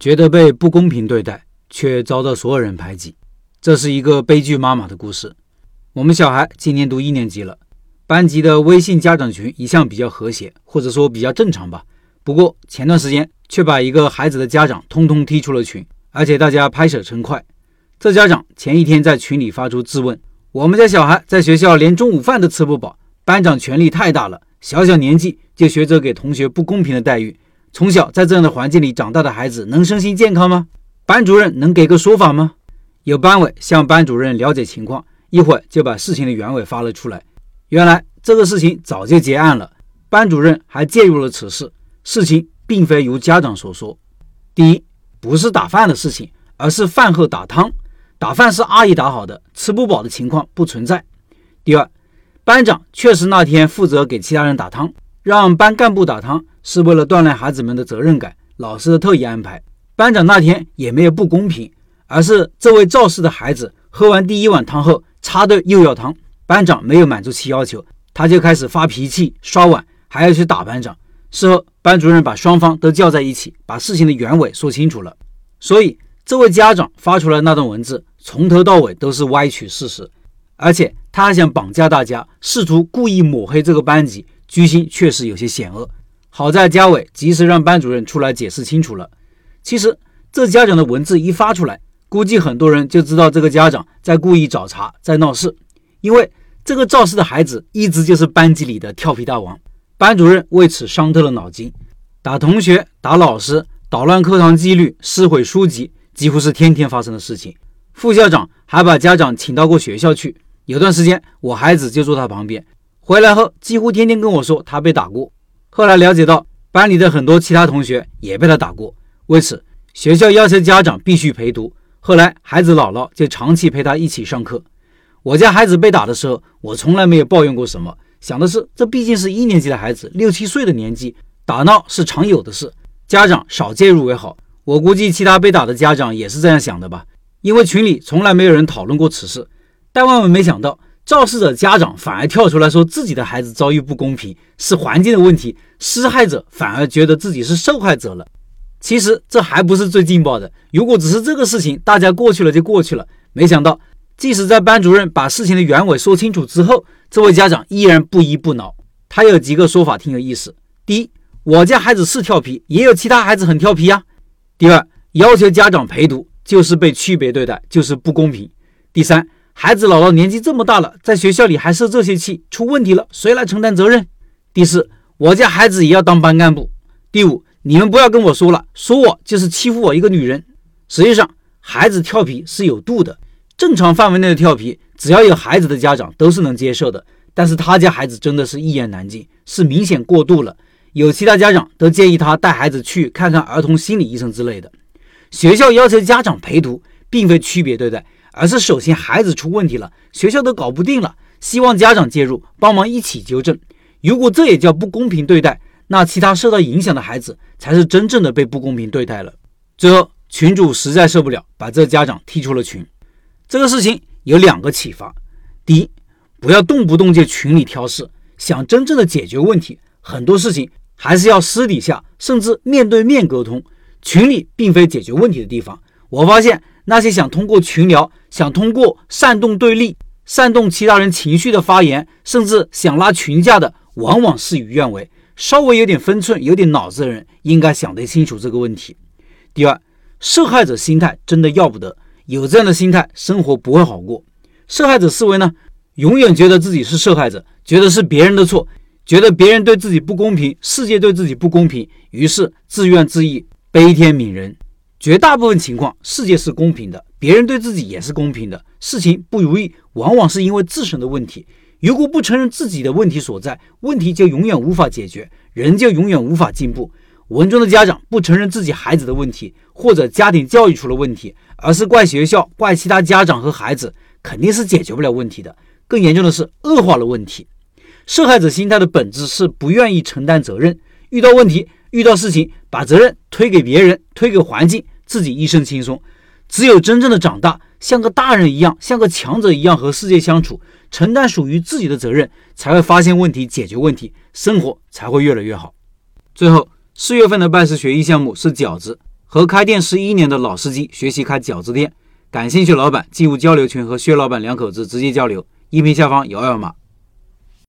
觉得被不公平对待，却遭到所有人排挤。这是一个悲剧妈妈的故事。我们小孩今年读一年级了，班级的微信家长群一向比较和谐，或者说比较正常吧。不过前段时间却把一个孩子的家长通通踢出了群，而且大家拍手称快。这家长前一天在群里发出质问：“我们家小孩在学校连中午饭都吃不饱，班长权力太大了，小小年纪就学着给同学不公平的待遇。从小在这样的环境里长大的孩子能身心健康吗？班主任能给个说法吗？”有班委向班主任了解情况。一会儿就把事情的原委发了出来。原来这个事情早就结案了，班主任还介入了此事。事情并非如家长所说。第一，不是打饭的事情，而是饭后打汤。打饭是阿姨打好的，吃不饱的情况不存在。第二，班长确实那天负责给其他人打汤，让班干部打汤是为了锻炼孩子们的责任感，老师的特意安排。班长那天也没有不公平，而是这位肇事的孩子喝完第一碗汤后。插队又要汤，班长没有满足其要求，他就开始发脾气、刷碗，还要去打班长。事后，班主任把双方都叫在一起，把事情的原委说清楚了。所以，这位家长发出来那段文字，从头到尾都是歪曲事实，而且他还想绑架大家，试图故意抹黑这个班级，居心确实有些险恶。好在家委及时让班主任出来解释清楚了。其实，这家长的文字一发出来。估计很多人就知道这个家长在故意找茬，在闹事，因为这个肇事的孩子一直就是班级里的调皮大王。班主任为此伤透了脑筋，打同学、打老师、捣乱课堂纪律、撕毁书籍，几乎是天天发生的事情。副校长还把家长请到过学校去，有段时间我孩子就坐他旁边，回来后几乎天天跟我说他被打过。后来了解到班里的很多其他同学也被他打过，为此学校要求家长必须陪读。后来，孩子姥姥就长期陪他一起上课。我家孩子被打的时候，我从来没有抱怨过什么，想的是这毕竟是一年级的孩子，六七岁的年纪，打闹是常有的事，家长少介入为好。我估计其他被打的家长也是这样想的吧，因为群里从来没有人讨论过此事。但万万没想到，肇事者家长反而跳出来说自己的孩子遭遇不公平，是环境的问题，施害者反而觉得自己是受害者了。其实这还不是最劲爆的。如果只是这个事情，大家过去了就过去了。没想到，即使在班主任把事情的原委说清楚之后，这位家长依然不依不挠。他有几个说法挺有意思：第一，我家孩子是调皮，也有其他孩子很调皮呀；第二，要求家长陪读就是被区别对待，就是不公平；第三，孩子姥姥年纪这么大了，在学校里还受这些气，出问题了谁来承担责任？第四，我家孩子也要当班干部；第五。你们不要跟我说了，说我就是欺负我一个女人。实际上，孩子调皮是有度的，正常范围内的调皮，只要有孩子的家长都是能接受的。但是他家孩子真的是一言难尽，是明显过度了。有其他家长都建议他带孩子去看看儿童心理医生之类的。学校要求家长陪读，并非区别对待，而是首先孩子出问题了，学校都搞不定了，希望家长介入帮忙一起纠正。如果这也叫不公平对待？那其他受到影响的孩子才是真正的被不公平对待了。最后，群主实在受不了，把这家长踢出了群。这个事情有两个启发：第一，不要动不动就群里挑事，想真正的解决问题，很多事情还是要私底下，甚至面对面沟通。群里并非解决问题的地方。我发现那些想通过群聊、想通过煽动对立、煽动其他人情绪的发言，甚至想拉群架的，往往事与愿违。稍微有点分寸、有点脑子的人，应该想得清楚这个问题。第二，受害者心态真的要不得，有这样的心态，生活不会好过。受害者思维呢，永远觉得自己是受害者，觉得是别人的错，觉得别人对自己不公平，世界对自己不公平，于是自怨自艾、悲天悯人。绝大部分情况，世界是公平的，别人对自己也是公平的。事情不如意，往往是因为自身的问题。如果不承认自己的问题所在，问题就永远无法解决，人就永远无法进步。文中的家长不承认自己孩子的问题，或者家庭教育出了问题，而是怪学校、怪其他家长和孩子，肯定是解决不了问题的。更严重的是恶化了问题。受害者心态的本质是不愿意承担责任，遇到问题、遇到事情，把责任推给别人、推给环境，自己一身轻松。只有真正的长大，像个大人一样，像个强者一样和世界相处。承担属于自己的责任，才会发现问题、解决问题，生活才会越来越好。最后，四月份的拜师学艺项目是饺子，和开店十一年的老司机学习开饺子店，感兴趣老板进入交流群和薛老板两口子直接交流。音频下方有二维码。